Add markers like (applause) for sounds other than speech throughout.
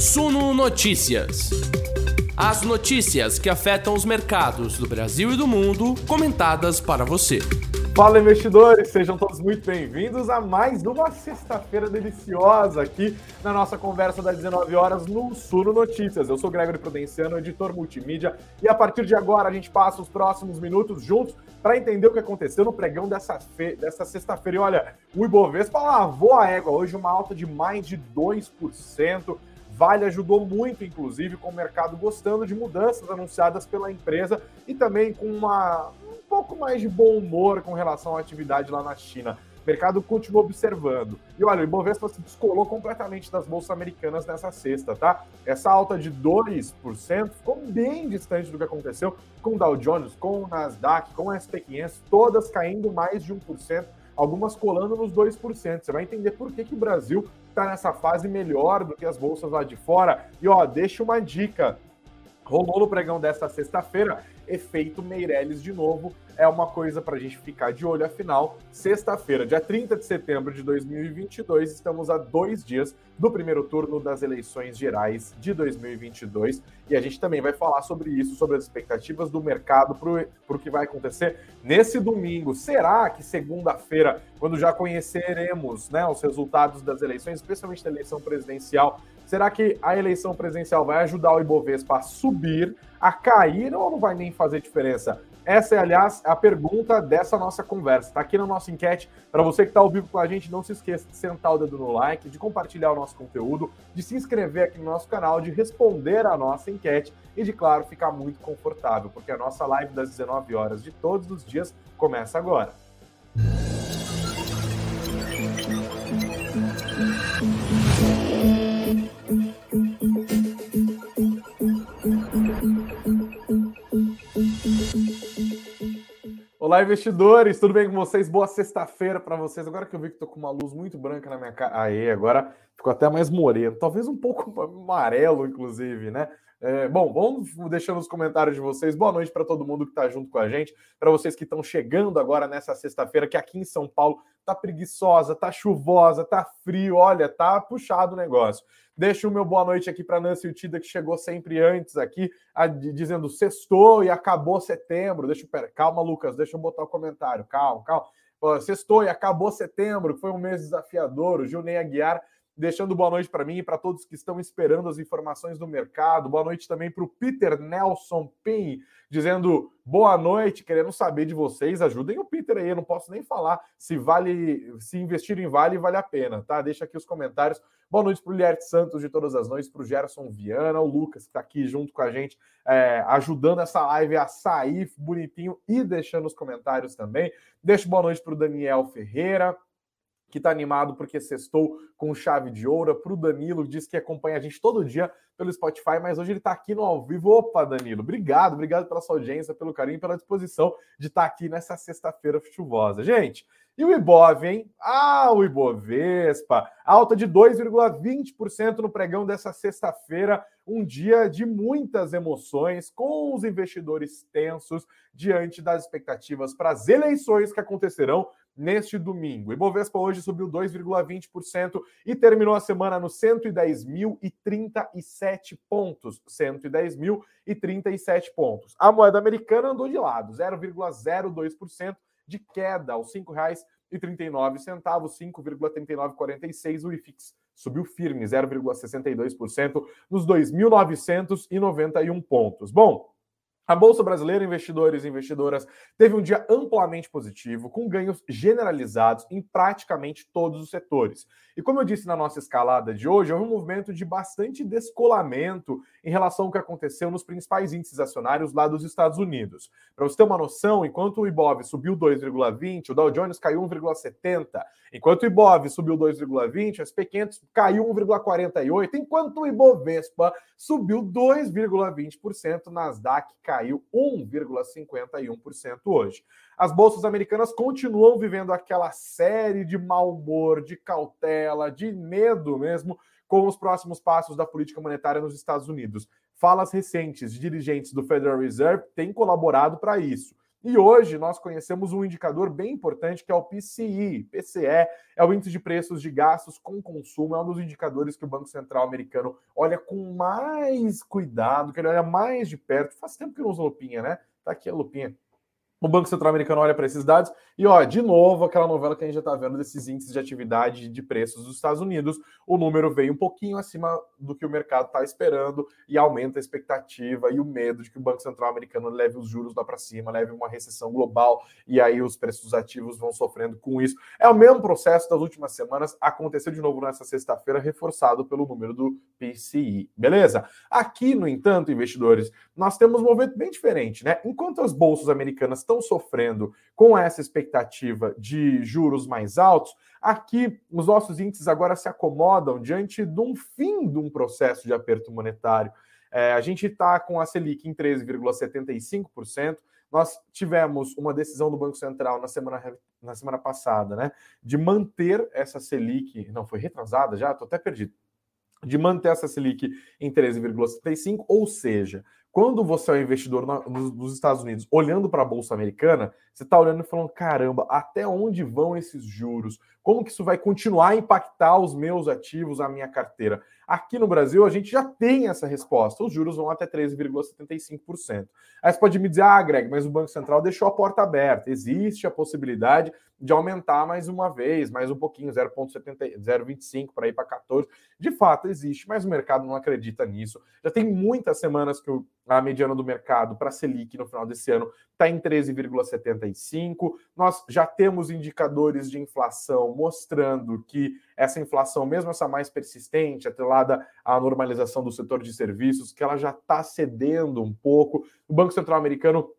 Suno Notícias. As notícias que afetam os mercados do Brasil e do mundo, comentadas para você. Fala investidores, sejam todos muito bem-vindos a mais uma sexta-feira deliciosa aqui na nossa conversa das 19 horas no Suno Notícias. Eu sou Gregory Prudenciano, editor multimídia, e a partir de agora a gente passa os próximos minutos juntos para entender o que aconteceu no pregão dessa, fe... dessa sexta-feira. E olha, o Ibovespa lavou a égua hoje, uma alta de mais de 2%. Vale ajudou muito, inclusive, com o mercado gostando de mudanças anunciadas pela empresa e também com uma, um pouco mais de bom humor com relação à atividade lá na China. O mercado continua observando. E olha, o Ibovespa se descolou completamente das bolsas americanas nessa sexta, tá? Essa alta de 2% ficou bem distante do que aconteceu com o Dow Jones, com o Nasdaq, com o SP500, todas caindo mais de 1%, algumas colando nos 2%. Você vai entender por que, que o Brasil está nessa fase melhor do que as bolsas lá de fora. E ó, deixa uma dica. Rolou no pregão desta sexta-feira, efeito Meirelles de novo. É uma coisa para a gente ficar de olho, afinal, sexta-feira, dia 30 de setembro de 2022, estamos a dois dias do primeiro turno das eleições gerais de 2022 e a gente também vai falar sobre isso, sobre as expectativas do mercado para o que vai acontecer nesse domingo. Será que segunda-feira, quando já conheceremos né, os resultados das eleições, especialmente da eleição presidencial, Será que a eleição presidencial vai ajudar o Ibovespa a subir, a cair ou não vai nem fazer diferença? Essa é, aliás, a pergunta dessa nossa conversa. Está aqui na nossa enquete. Para você que está ao vivo com a gente, não se esqueça de sentar o dedo no like, de compartilhar o nosso conteúdo, de se inscrever aqui no nosso canal, de responder a nossa enquete e de, claro, ficar muito confortável, porque a nossa live das 19 horas de todos os dias começa agora. Olá, investidores, tudo bem com vocês? Boa sexta-feira para vocês. Agora que eu vi que estou com uma luz muito branca na minha cara. Aí, agora ficou até mais moreno, talvez um pouco (laughs) amarelo, inclusive, né? É, bom, vamos deixando os comentários de vocês. Boa noite para todo mundo que está junto com a gente. Para vocês que estão chegando agora nessa sexta-feira, que aqui em São Paulo tá preguiçosa, tá chuvosa, tá frio, olha, tá puxado o negócio. Deixa o meu boa noite aqui para Nancy Utida, que chegou sempre antes aqui, a, dizendo sextou e acabou setembro. Deixa eu, calma, Lucas, deixa eu botar o comentário. Calma, calma. Sextou e acabou setembro, que foi um mês desafiador. O Gilney Aguiar deixando boa noite para mim e para todos que estão esperando as informações do mercado. Boa noite também para o Peter Nelson Pen, dizendo boa noite, querendo saber de vocês. Ajudem o Peter aí, eu não posso nem falar se vale, se investir em vale, vale a pena, tá? Deixa aqui os comentários. Boa noite para o Lierte Santos de todas as noites, para o Gerson Viana, o Lucas, que está aqui junto com a gente, é, ajudando essa live a sair bonitinho e deixando os comentários também. Deixa boa noite para o Daniel Ferreira que está animado porque sextou com chave de ouro. Para o Danilo, que diz que acompanha a gente todo dia pelo Spotify, mas hoje ele está aqui no ao vivo. Opa, Danilo, obrigado, obrigado pela sua audiência, pelo carinho, pela disposição de estar tá aqui nessa sexta-feira chuvosa. Gente, e o Ibov, hein? Ah, o Ibovespa, alta de 2,20% no pregão dessa sexta-feira, um dia de muitas emoções, com os investidores tensos diante das expectativas para as eleições que acontecerão neste domingo. Ibovespa hoje subiu 2,20% e terminou a semana nos 110.037 pontos. 110.037 pontos. A moeda americana andou de lado, 0,02% de queda aos R$ 5,39, 5,3946. O IFIX subiu firme, 0,62% nos 2.991 pontos. Bom, a Bolsa Brasileira, investidores e investidoras, teve um dia amplamente positivo, com ganhos generalizados em praticamente todos os setores. E como eu disse na nossa escalada de hoje, houve um movimento de bastante descolamento em relação ao que aconteceu nos principais índices acionários lá dos Estados Unidos. Para você ter uma noção, enquanto o Ibov subiu 2,20, o Dow Jones caiu 1,70. Enquanto o Ibov subiu 2,20, o SP500 caiu 1,48, enquanto o Ibovespa subiu 2,20%, o Nasdaq caiu 1,51% hoje. As bolsas americanas continuam vivendo aquela série de mau humor, de cautela, de medo mesmo com os próximos passos da política monetária nos Estados Unidos. Falas recentes de dirigentes do Federal Reserve têm colaborado para isso. E hoje nós conhecemos um indicador bem importante que é o PCI. PCE é o índice de preços de gastos com consumo, é um dos indicadores que o Banco Central americano olha com mais cuidado, que ele olha mais de perto. Faz tempo que não usa lupinha, né? Tá aqui a lupinha o Banco Central americano olha para esses dados e, ó, de novo, aquela novela que a gente já está vendo desses índices de atividade de preços dos Estados Unidos, o número veio um pouquinho acima do que o mercado está esperando e aumenta a expectativa e o medo de que o Banco Central americano leve os juros lá para cima, leve uma recessão global e aí os preços ativos vão sofrendo com isso. É o mesmo processo das últimas semanas, aconteceu de novo nessa sexta-feira, reforçado pelo número do PCI, beleza? Aqui, no entanto, investidores, nós temos um movimento bem diferente, né? Enquanto as bolsas americanas estão sofrendo com essa expectativa de juros mais altos, aqui os nossos índices agora se acomodam diante de um fim de um processo de aperto monetário. É, a gente está com a Selic em 13,75%. Nós tivemos uma decisão do Banco Central na semana, na semana passada, né, de manter essa Selic, não foi retrasada já, estou até perdido, de manter essa Selic em 13,75, ou seja, quando você é um investidor nos Estados Unidos olhando para a Bolsa Americana, você está olhando e falando: caramba, até onde vão esses juros? Como que isso vai continuar a impactar os meus ativos, a minha carteira? Aqui no Brasil, a gente já tem essa resposta. Os juros vão até 13,75%. Aí você pode me dizer, ah, Greg, mas o Banco Central deixou a porta aberta. Existe a possibilidade de aumentar mais uma vez, mais um pouquinho, 0,25 para ir para 14. De fato, existe, mas o mercado não acredita nisso. Já tem muitas semanas que a mediana do mercado para a Selic no final desse ano está em 13,75. Nós já temos indicadores de inflação mostrando que essa inflação, mesmo essa mais persistente, atrelada à normalização do setor de serviços, que ela já está cedendo um pouco. O Banco Central Americano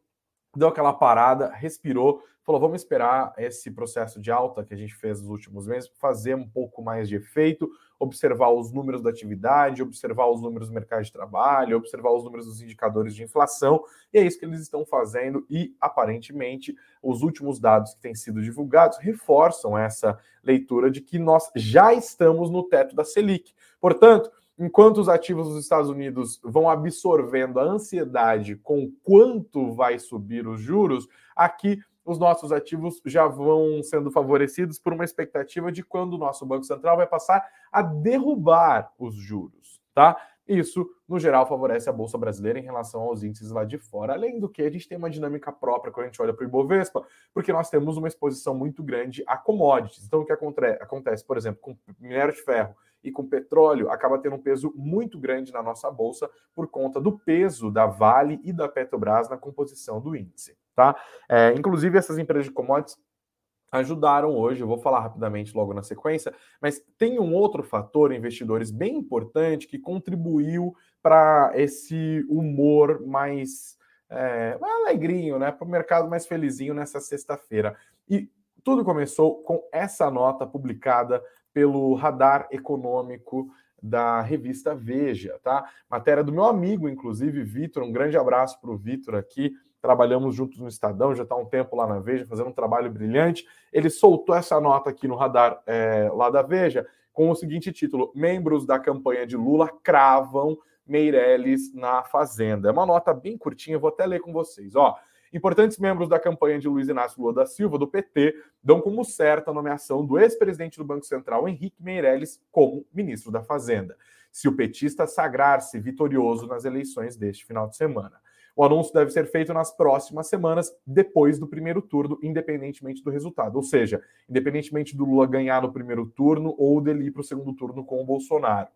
deu aquela parada, respirou, falou: vamos esperar esse processo de alta que a gente fez nos últimos meses fazer um pouco mais de efeito, observar os números da atividade, observar os números do mercado de trabalho, observar os números dos indicadores de inflação, e é isso que eles estão fazendo, e aparentemente os últimos dados que têm sido divulgados reforçam essa leitura de que nós já estamos no teto da Selic. Portanto, enquanto os ativos dos Estados Unidos vão absorvendo a ansiedade com quanto vai subir os juros, aqui os nossos ativos já vão sendo favorecidos por uma expectativa de quando o nosso Banco Central vai passar a derrubar os juros, tá? Isso, no geral, favorece a Bolsa Brasileira em relação aos índices lá de fora. Além do que, a gente tem uma dinâmica própria quando a gente olha para o Ibovespa, porque nós temos uma exposição muito grande a commodities. Então, o que acontece, por exemplo, com minério de ferro e com petróleo acaba tendo um peso muito grande na nossa bolsa por conta do peso da Vale e da Petrobras na composição do índice, tá? É, inclusive essas empresas de commodities ajudaram hoje, eu vou falar rapidamente logo na sequência, mas tem um outro fator, investidores, bem importante que contribuiu para esse humor mais, é, alegrinho, né? Para o mercado mais felizinho nessa sexta-feira. E tudo começou com essa nota publicada pelo radar econômico da revista Veja, tá? Matéria do meu amigo, inclusive, Vitor. Um grande abraço para o Vitor aqui. Trabalhamos juntos no Estadão, já está um tempo lá na Veja, fazendo um trabalho brilhante. Ele soltou essa nota aqui no radar é, lá da Veja, com o seguinte título: Membros da campanha de Lula cravam Meirelles na Fazenda. É uma nota bem curtinha, vou até ler com vocês. Ó, Importantes membros da campanha de Luiz Inácio Lula da Silva, do PT, dão como certa a nomeação do ex-presidente do Banco Central, Henrique Meirelles, como ministro da Fazenda, se o petista sagrar-se vitorioso nas eleições deste final de semana. O anúncio deve ser feito nas próximas semanas, depois do primeiro turno, independentemente do resultado. Ou seja, independentemente do Lula ganhar no primeiro turno ou dele ir para o segundo turno com o Bolsonaro,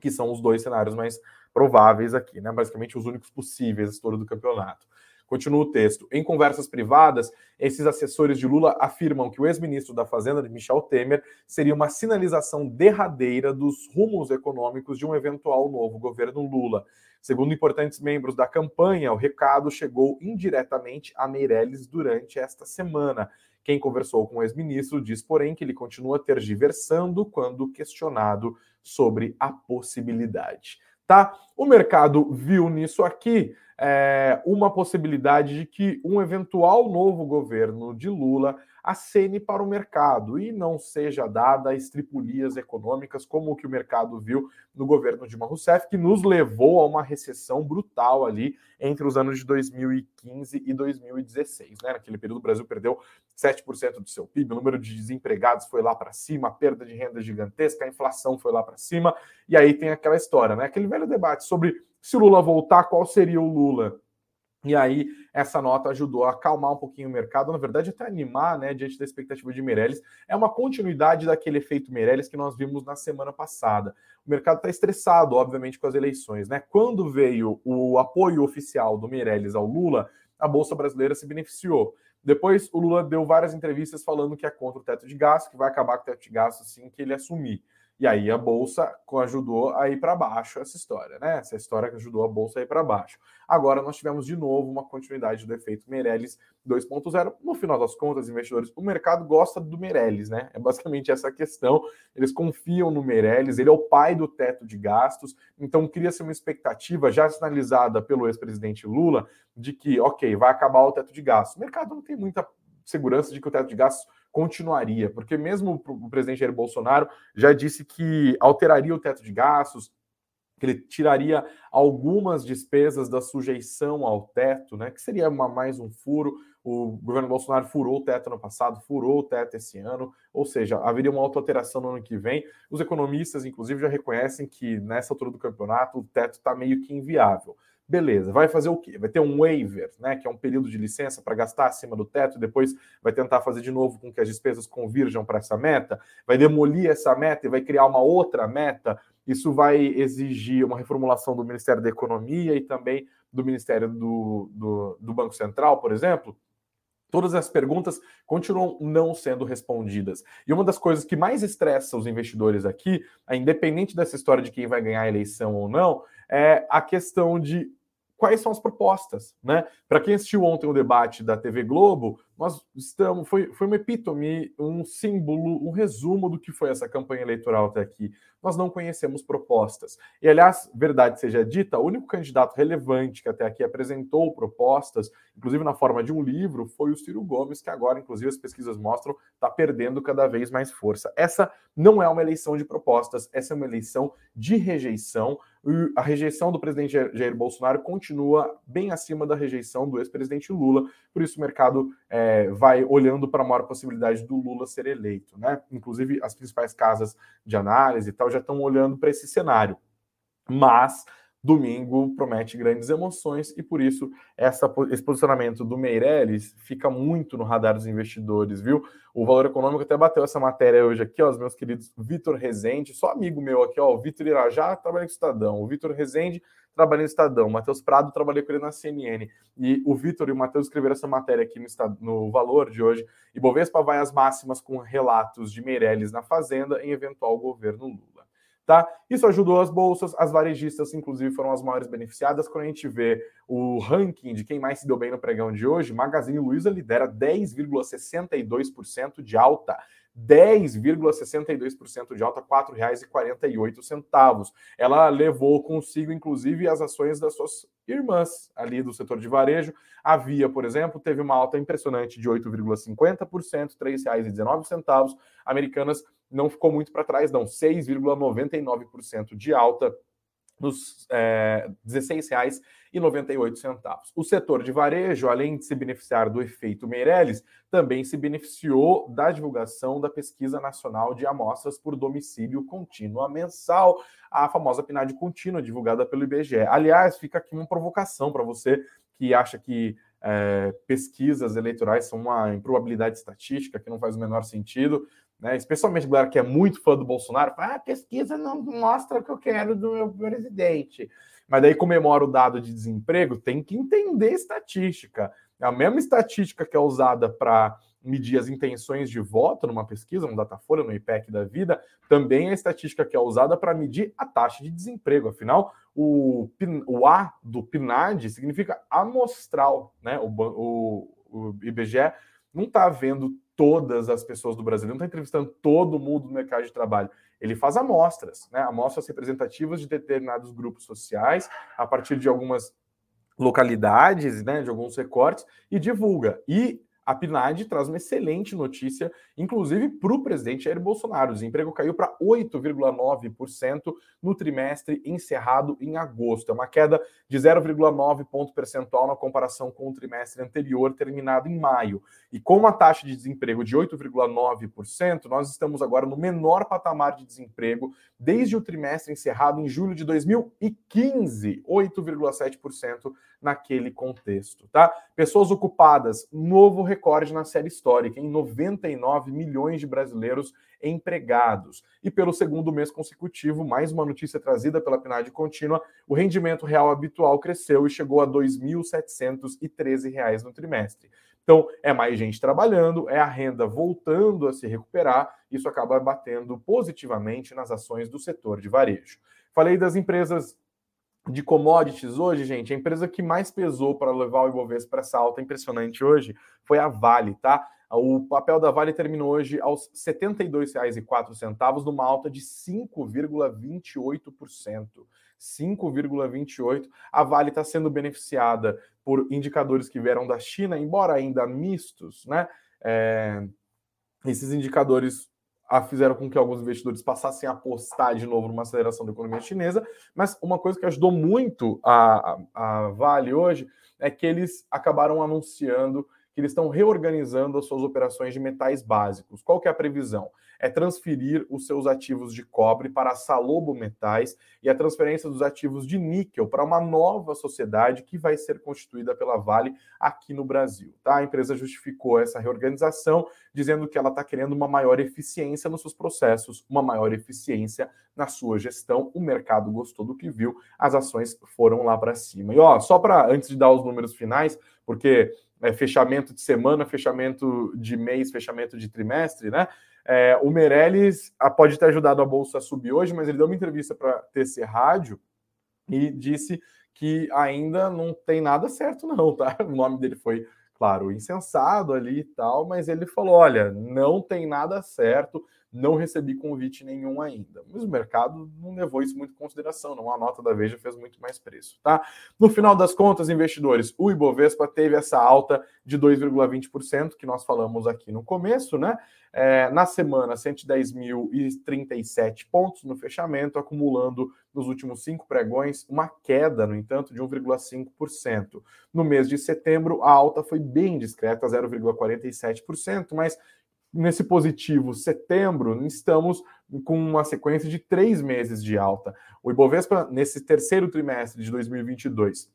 que são os dois cenários mais prováveis aqui, né? Basicamente os únicos possíveis história do campeonato. Continua o texto. Em conversas privadas, esses assessores de Lula afirmam que o ex-ministro da Fazenda, Michel Temer, seria uma sinalização derradeira dos rumos econômicos de um eventual novo governo Lula. Segundo importantes membros da campanha, o recado chegou indiretamente a Meirelles durante esta semana. Quem conversou com o ex-ministro diz, porém, que ele continua tergiversando quando questionado sobre a possibilidade. Tá? O mercado viu nisso aqui é, uma possibilidade de que um eventual novo governo de Lula acene para o mercado e não seja dada estripulias econômicas como o que o mercado viu no governo Dilma Rousseff, que nos levou a uma recessão brutal ali entre os anos de 2015 e 2016. Né? Naquele período, o Brasil perdeu 7% do seu PIB, o número de desempregados foi lá para cima, a perda de renda gigantesca, a inflação foi lá para cima, e aí tem aquela história, né? aquele velho debate sobre se o Lula voltar, qual seria o Lula? E aí, essa nota ajudou a acalmar um pouquinho o mercado, na verdade, até animar, né, diante da expectativa de Meirelles. É uma continuidade daquele efeito Meirelles que nós vimos na semana passada. O mercado está estressado, obviamente, com as eleições, né? Quando veio o apoio oficial do Meirelles ao Lula, a Bolsa Brasileira se beneficiou. Depois, o Lula deu várias entrevistas falando que é contra o teto de gasto, que vai acabar com o teto de gasto assim que ele assumir. E aí a bolsa ajudou a ir para baixo essa história, né? Essa história que ajudou a bolsa a ir para baixo. Agora nós tivemos de novo uma continuidade do efeito Meirelles 2.0. No final das contas, investidores, o mercado gosta do Meirelles, né? É basicamente essa questão. Eles confiam no Meirelles, ele é o pai do teto de gastos, então cria-se uma expectativa já sinalizada pelo ex-presidente Lula de que, ok, vai acabar o teto de gastos. O mercado não tem muita segurança de que o teto de gastos continuaria, porque mesmo o presidente Jair Bolsonaro já disse que alteraria o teto de gastos, que ele tiraria algumas despesas da sujeição ao teto, né? Que seria uma, mais um furo. O governo Bolsonaro furou o teto no passado, furou o teto esse ano, ou seja, haveria uma auto-alteração no ano que vem. Os economistas, inclusive, já reconhecem que nessa altura do campeonato o teto está meio que inviável. Beleza, vai fazer o quê? Vai ter um waiver, né, que é um período de licença para gastar acima do teto, depois vai tentar fazer de novo com que as despesas convirjam para essa meta, vai demolir essa meta e vai criar uma outra meta. Isso vai exigir uma reformulação do Ministério da Economia e também do Ministério do, do, do Banco Central, por exemplo. Todas as perguntas continuam não sendo respondidas. E uma das coisas que mais estressa os investidores aqui, independente dessa história de quem vai ganhar a eleição ou não, é a questão de quais são as propostas, né? Para quem assistiu ontem o debate da TV Globo, nós estamos foi, foi uma epítome, um símbolo, um resumo do que foi essa campanha eleitoral até aqui. Nós não conhecemos propostas. E aliás, verdade seja dita, o único candidato relevante que até aqui apresentou propostas, inclusive na forma de um livro, foi o Ciro Gomes, que agora, inclusive, as pesquisas mostram, está perdendo cada vez mais força. Essa não é uma eleição de propostas, essa é uma eleição de rejeição. A rejeição do presidente Jair Bolsonaro continua bem acima da rejeição do ex-presidente Lula, por isso o mercado é, vai olhando para a maior possibilidade do Lula ser eleito, né? Inclusive as principais casas de análise e tal já estão olhando para esse cenário. Mas domingo promete grandes emoções e por isso essa, esse posicionamento do Meirelles fica muito no radar dos investidores, viu? O Valor Econômico até bateu essa matéria hoje aqui, ó, os meus queridos Vitor Rezende, só amigo meu aqui, ó, o Vitor Irajá trabalha com Estadão, o Vitor Rezende trabalha no Estadão, o Matheus Prado trabalhei com ele na CNN, e o Vitor e o Matheus escreveram essa matéria aqui no, no Valor de hoje, e Bovespa vai às máximas com relatos de Meirelles na Fazenda em eventual governo Lula. Tá? Isso ajudou as bolsas, as varejistas, inclusive, foram as maiores beneficiadas. Quando a gente vê o ranking de quem mais se deu bem no pregão de hoje, Magazine Luiza lidera 10,62% de alta. 10,62% de alta, R$ 4,48. Ela levou consigo, inclusive, as ações das suas irmãs ali do setor de varejo. A Via, por exemplo, teve uma alta impressionante de 8,50%, R$ 3,19. Americanas não ficou muito para trás, não, 6,99% de alta nos é, R$ 16,98. O setor de varejo, além de se beneficiar do efeito Meirelles, também se beneficiou da divulgação da Pesquisa Nacional de Amostras por Domicílio Contínua Mensal, a famosa PNAD contínua, divulgada pelo IBGE. Aliás, fica aqui uma provocação para você que acha que é, pesquisas eleitorais são uma improbabilidade estatística que não faz o menor sentido né? Especialmente a galera que é muito fã do Bolsonaro, fala, ah, a pesquisa não mostra o que eu quero do meu presidente. Mas daí comemora o dado de desemprego, tem que entender estatística. É a mesma estatística que é usada para medir as intenções de voto numa pesquisa, no Datafolha, no IPEC da vida, também é a estatística que é usada para medir a taxa de desemprego. Afinal, o, o A do PNAD significa amostral, né? O, o, o IBGE não está vendo todas as pessoas do Brasil, ele não está entrevistando todo mundo no mercado de trabalho. Ele faz amostras, né? amostras representativas de determinados grupos sociais, a partir de algumas localidades, né? de alguns recortes, e divulga. E a PNAD traz uma excelente notícia, inclusive para o presidente Jair Bolsonaro. O desemprego caiu para 8,9% no trimestre encerrado em agosto. É uma queda de 0,9 ponto percentual na comparação com o trimestre anterior, terminado em maio. E com uma taxa de desemprego de 8,9%, nós estamos agora no menor patamar de desemprego desde o trimestre encerrado em julho de 2015, 8,7% naquele contexto, tá? Pessoas ocupadas, novo recorde na série histórica, em 99 milhões de brasileiros empregados. E pelo segundo mês consecutivo, mais uma notícia trazida pela PNAD contínua, o rendimento real habitual cresceu e chegou a R$ 2.713 no trimestre. Então, é mais gente trabalhando, é a renda voltando a se recuperar, isso acaba batendo positivamente nas ações do setor de varejo. Falei das empresas de commodities hoje, gente, a empresa que mais pesou para levar o Ibovespa para essa alta impressionante hoje foi a Vale, tá? O papel da Vale terminou hoje aos R$ 72,04, numa alta de 5,28%. 5,28%. A Vale está sendo beneficiada por indicadores que vieram da China, embora ainda mistos, né? É, esses indicadores fizeram com que alguns investidores passassem a apostar de novo numa aceleração da economia chinesa, mas uma coisa que ajudou muito a, a, a Vale hoje é que eles acabaram anunciando que eles estão reorganizando as suas operações de metais básicos. Qual que é a previsão? É transferir os seus ativos de cobre para a Salobo Metais e a transferência dos ativos de níquel para uma nova sociedade que vai ser constituída pela Vale aqui no Brasil. Tá? A empresa justificou essa reorganização dizendo que ela está querendo uma maior eficiência nos seus processos, uma maior eficiência na sua gestão. O mercado gostou do que viu, as ações foram lá para cima. E ó, só para antes de dar os números finais, porque é, fechamento de semana, fechamento de mês, fechamento de trimestre, né? É, o Meirelles ah, pode ter ajudado a bolsa a subir hoje, mas ele deu uma entrevista para TC Rádio e disse que ainda não tem nada certo, (laughs) não, tá? O nome dele foi, claro, insensado ali e tal, mas ele falou: olha, não tem nada certo não recebi convite nenhum ainda. Mas o mercado não levou isso muito em consideração, não. A nota da Veja fez muito mais preço, tá? No final das contas, investidores, o Ibovespa teve essa alta de 2,20% que nós falamos aqui no começo, né? É, na semana, 110.037 pontos no fechamento, acumulando nos últimos cinco pregões uma queda, no entanto, de 1,5%. No mês de setembro, a alta foi bem discreta, 0,47%, mas nesse positivo setembro, estamos com uma sequência de três meses de alta. O Ibovespa, nesse terceiro trimestre de 2022,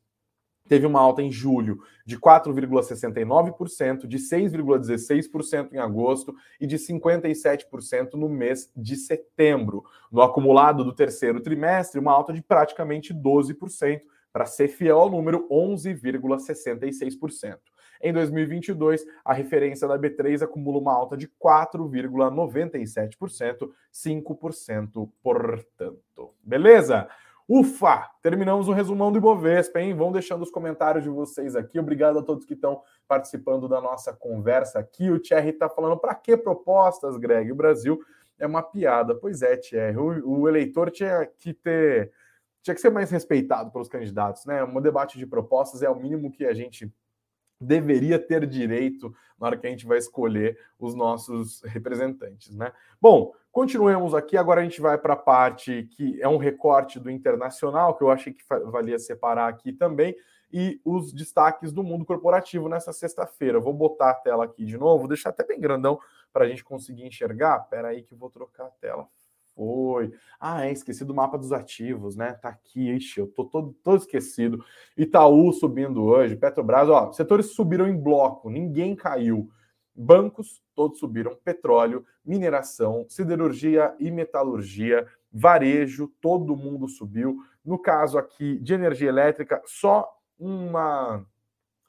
teve uma alta em julho de 4,69%, de 6,16% em agosto e de 57% no mês de setembro. No acumulado do terceiro trimestre, uma alta de praticamente 12%, para ser fiel ao número 11,66%. Em 2022, a referência da B3 acumula uma alta de 4,97%, 5% portanto. Beleza? Ufa! Terminamos o resumão do Ibovespa, hein? Vão deixando os comentários de vocês aqui. Obrigado a todos que estão participando da nossa conversa aqui. O Thierry está falando, para que propostas, Greg? O Brasil é uma piada. Pois é, Thierry. O, o eleitor tinha que ter... Tinha que ser mais respeitado pelos candidatos, né? Um debate de propostas é o mínimo que a gente deveria ter direito na hora que a gente vai escolher os nossos representantes, né? Bom, continuemos aqui. Agora a gente vai para a parte que é um recorte do internacional, que eu achei que valia separar aqui também, e os destaques do mundo corporativo nessa sexta-feira. Vou botar a tela aqui de novo, deixar até bem grandão para a gente conseguir enxergar. Espera aí que eu vou trocar a tela. Foi. Ah, é, esqueci do mapa dos ativos, né? Tá aqui, ixi, eu tô todo, todo esquecido. Itaú subindo hoje, Petrobras, ó, setores subiram em bloco, ninguém caiu. Bancos, todos subiram. Petróleo, mineração, siderurgia e metalurgia, varejo, todo mundo subiu. No caso aqui de energia elétrica, só uma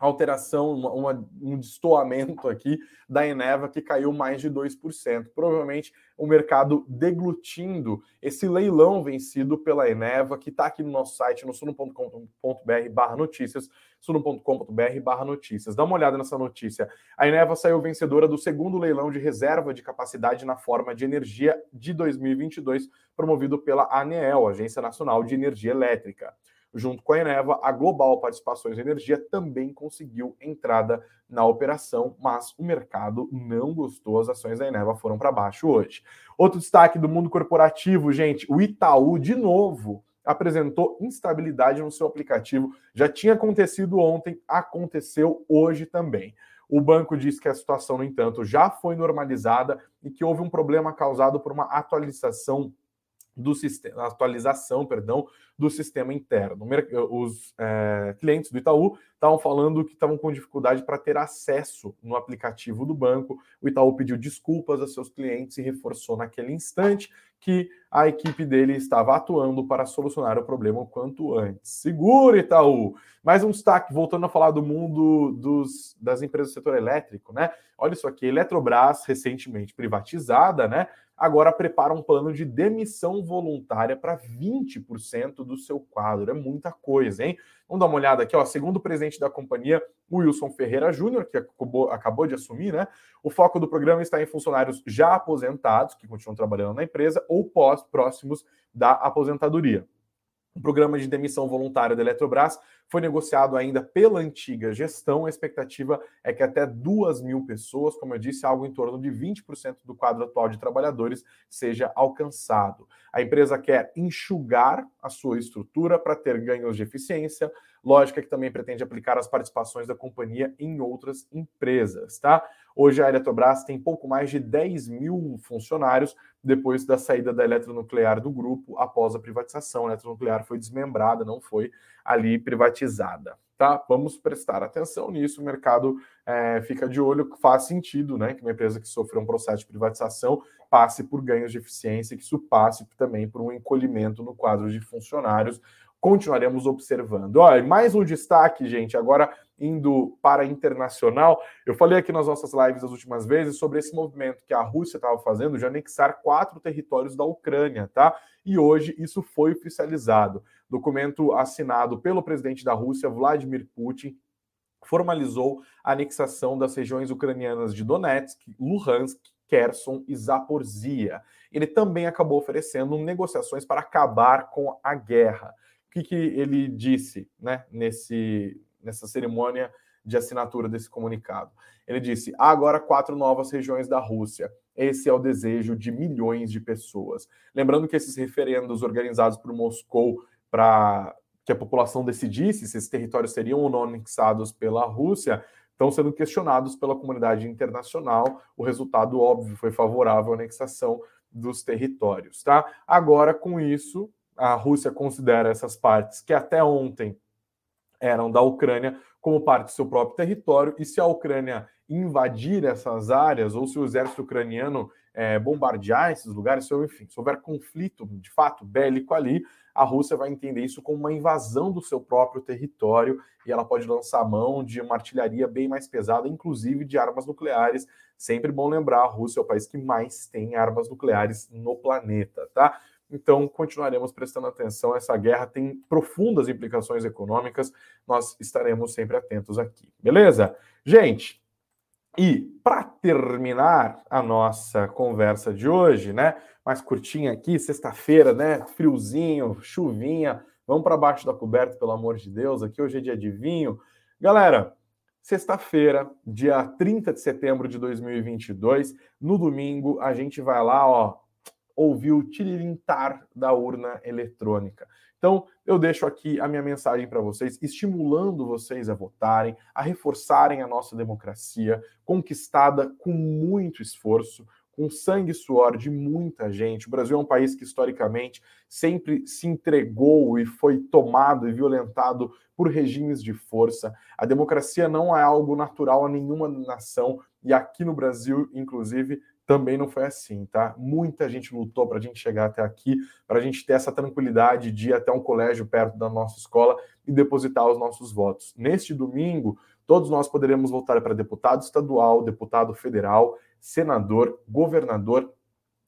alteração, uma, uma, um destoamento aqui da Eneva que caiu mais de 2%. Provavelmente o mercado deglutindo esse leilão vencido pela Eneva, que está aqui no nosso site, no suno.com.br barra notícias, suno.com.br barra notícias. Dá uma olhada nessa notícia. A Eneva saiu vencedora do segundo leilão de reserva de capacidade na forma de energia de 2022, promovido pela ANEEL, Agência Nacional de Energia Elétrica. Junto com a Eneva, a Global Participações Energia também conseguiu entrada na operação, mas o mercado não gostou, as ações da Eneva foram para baixo hoje. Outro destaque do mundo corporativo, gente, o Itaú, de novo, apresentou instabilidade no seu aplicativo. Já tinha acontecido ontem, aconteceu hoje também. O banco diz que a situação, no entanto, já foi normalizada e que houve um problema causado por uma atualização do sistema, atualização, perdão, do sistema interno. Os é, clientes do Itaú estavam falando que estavam com dificuldade para ter acesso no aplicativo do banco. O Itaú pediu desculpas a seus clientes e reforçou naquele instante que a equipe dele estava atuando para solucionar o problema o quanto antes. Segura, Itaú! Mais um destaque, voltando a falar do mundo dos, das empresas do setor elétrico, né? Olha isso aqui, Eletrobras, recentemente privatizada, né? agora prepara um plano de demissão voluntária para 20% do seu quadro. É muita coisa, hein? Vamos dar uma olhada aqui, ó. Segundo o presidente da companhia, Wilson Ferreira Júnior, que acabou, acabou de assumir, né? O foco do programa está em funcionários já aposentados, que continuam trabalhando na empresa, ou pós próximos da aposentadoria. O programa de demissão voluntária da Eletrobras foi negociado ainda pela antiga gestão. A expectativa é que até duas mil pessoas, como eu disse, algo em torno de 20% do quadro atual de trabalhadores, seja alcançado. A empresa quer enxugar a sua estrutura para ter ganhos de eficiência, lógica que também pretende aplicar as participações da companhia em outras empresas, tá? Hoje a Eletrobras tem pouco mais de 10 mil funcionários depois da saída da eletronuclear do grupo após a privatização. A eletronuclear foi desmembrada, não foi ali privatizada. Tá? Vamos prestar atenção nisso. O mercado é, fica de olho, faz sentido, né? Que uma empresa que sofreu um processo de privatização passe por ganhos de eficiência, que isso passe também por um encolhimento no quadro de funcionários. Continuaremos observando. Olha, mais um destaque, gente, agora indo para internacional. Eu falei aqui nas nossas lives as últimas vezes sobre esse movimento que a Rússia estava fazendo de anexar quatro territórios da Ucrânia, tá? E hoje isso foi oficializado. Documento assinado pelo presidente da Rússia, Vladimir Putin, formalizou a anexação das regiões ucranianas de Donetsk, Luhansk, Kherson e Zaporizhia. Ele também acabou oferecendo negociações para acabar com a guerra. Que, que ele disse né, nesse, nessa cerimônia de assinatura desse comunicado? Ele disse: há agora quatro novas regiões da Rússia. Esse é o desejo de milhões de pessoas. Lembrando que esses referendos organizados por Moscou para que a população decidisse se esses territórios seriam ou não anexados pela Rússia estão sendo questionados pela comunidade internacional. O resultado, óbvio, foi favorável à anexação dos territórios. Tá? Agora, com isso, a Rússia considera essas partes que até ontem eram da Ucrânia como parte do seu próprio território, e se a Ucrânia invadir essas áreas, ou se o exército ucraniano é, bombardear esses lugares, se, enfim, se houver conflito de fato bélico ali, a Rússia vai entender isso como uma invasão do seu próprio território e ela pode lançar mão de uma artilharia bem mais pesada, inclusive de armas nucleares. Sempre bom lembrar, a Rússia é o país que mais tem armas nucleares no planeta, tá? Então, continuaremos prestando atenção. Essa guerra tem profundas implicações econômicas. Nós estaremos sempre atentos aqui. Beleza? Gente, e para terminar a nossa conversa de hoje, né? Mais curtinha aqui, sexta-feira, né? Friozinho, chuvinha. Vamos para baixo da coberta, pelo amor de Deus. Aqui hoje é dia de vinho. Galera, sexta-feira, dia 30 de setembro de 2022, no domingo, a gente vai lá, ó, ouvir o tirilintar da urna eletrônica. Então, eu deixo aqui a minha mensagem para vocês, estimulando vocês a votarem, a reforçarem a nossa democracia, conquistada com muito esforço, com sangue e suor de muita gente. O Brasil é um país que, historicamente, sempre se entregou e foi tomado e violentado por regimes de força. A democracia não é algo natural a nenhuma nação, e aqui no Brasil, inclusive, também não foi assim, tá? Muita gente lutou para a gente chegar até aqui, para a gente ter essa tranquilidade de ir até um colégio perto da nossa escola e depositar os nossos votos. Neste domingo, todos nós poderemos votar para deputado estadual, deputado federal, senador, governador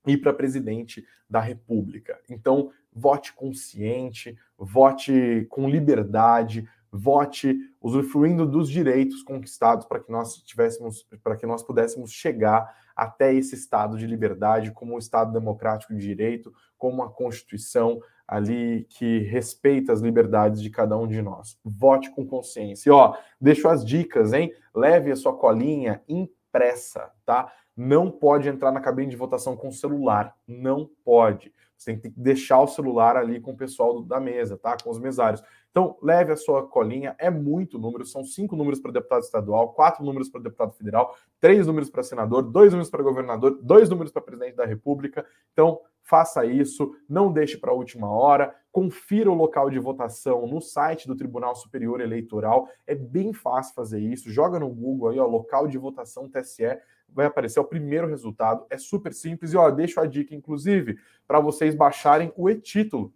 e para presidente da República. Então, vote consciente, vote com liberdade, vote usufruindo dos direitos conquistados para que nós tivéssemos, para que nós pudéssemos chegar até esse estado de liberdade, como um estado democrático de direito, como a Constituição ali que respeita as liberdades de cada um de nós. Vote com consciência. E ó, deixo as dicas, hein? Leve a sua colinha impressa, tá? Não pode entrar na cabine de votação com celular, não pode. Você tem que deixar o celular ali com o pessoal da mesa, tá? Com os mesários. Então, leve a sua colinha, é muito número, são cinco números para deputado estadual, quatro números para deputado federal, três números para senador, dois números para governador, dois números para presidente da República. Então, faça isso, não deixe para a última hora, confira o local de votação no site do Tribunal Superior Eleitoral. É bem fácil fazer isso. Joga no Google aí, ó, local de votação TSE, vai aparecer o primeiro resultado. É super simples e ó, deixo a dica inclusive para vocês baixarem o e-título.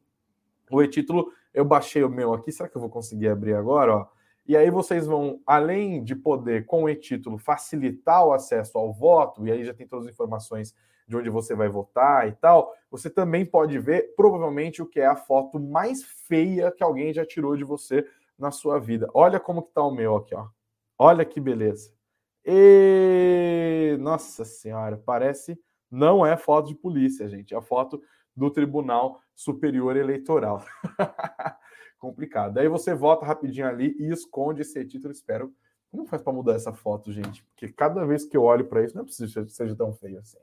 O e-título eu baixei o meu aqui, será que eu vou conseguir abrir agora, ó? E aí vocês vão, além de poder, com o e-título, facilitar o acesso ao voto, e aí já tem todas as informações de onde você vai votar e tal, você também pode ver, provavelmente, o que é a foto mais feia que alguém já tirou de você na sua vida. Olha como que tá o meu aqui, ó. Olha que beleza. E nossa senhora, parece não é foto de polícia, gente, é foto do Tribunal Superior Eleitoral. (laughs) Complicado. Daí você vota rapidinho ali e esconde esse título. Espero. Como faz para mudar essa foto, gente? Porque cada vez que eu olho para isso, não é possível que seja tão feio assim.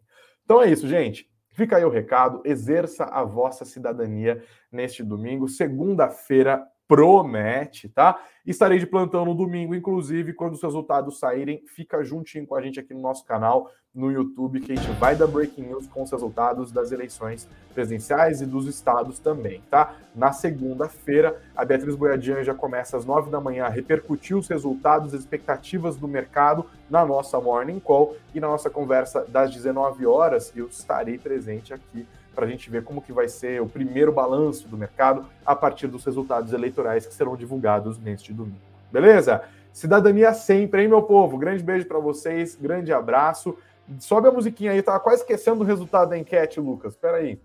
Então é isso, gente. Fica aí o recado. Exerça a vossa cidadania neste domingo, segunda-feira promete, tá? Estarei de plantão no domingo, inclusive, quando os resultados saírem, fica juntinho com a gente aqui no nosso canal, no YouTube, que a gente vai dar breaking news com os resultados das eleições presidenciais e dos estados também, tá? Na segunda-feira, a Beatriz Boiadian já começa às nove da manhã a repercutir os resultados, as expectativas do mercado na nossa Morning Call e na nossa conversa das 19 horas, eu estarei presente aqui para a gente ver como que vai ser o primeiro balanço do mercado a partir dos resultados eleitorais que serão divulgados neste domingo. Beleza? Cidadania sempre, hein, meu povo? Grande beijo para vocês, grande abraço. Sobe a musiquinha aí, tava quase esquecendo o resultado da enquete, Lucas. Espera aí.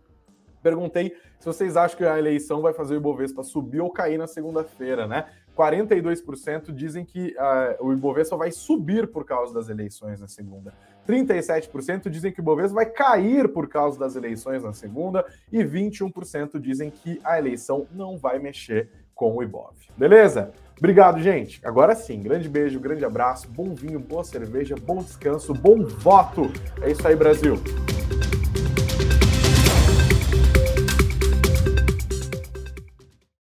Perguntei se vocês acham que a eleição vai fazer o Ibovespa subir ou cair na segunda-feira, né? 42% dizem que uh, o Ibovespa vai subir por causa das eleições na segunda. 37% dizem que o Ibovespa vai cair por causa das eleições na segunda. E 21% dizem que a eleição não vai mexer com o Ibov. Beleza? Obrigado, gente. Agora sim, grande beijo, grande abraço, bom vinho, boa cerveja, bom descanso, bom voto. É isso aí, Brasil.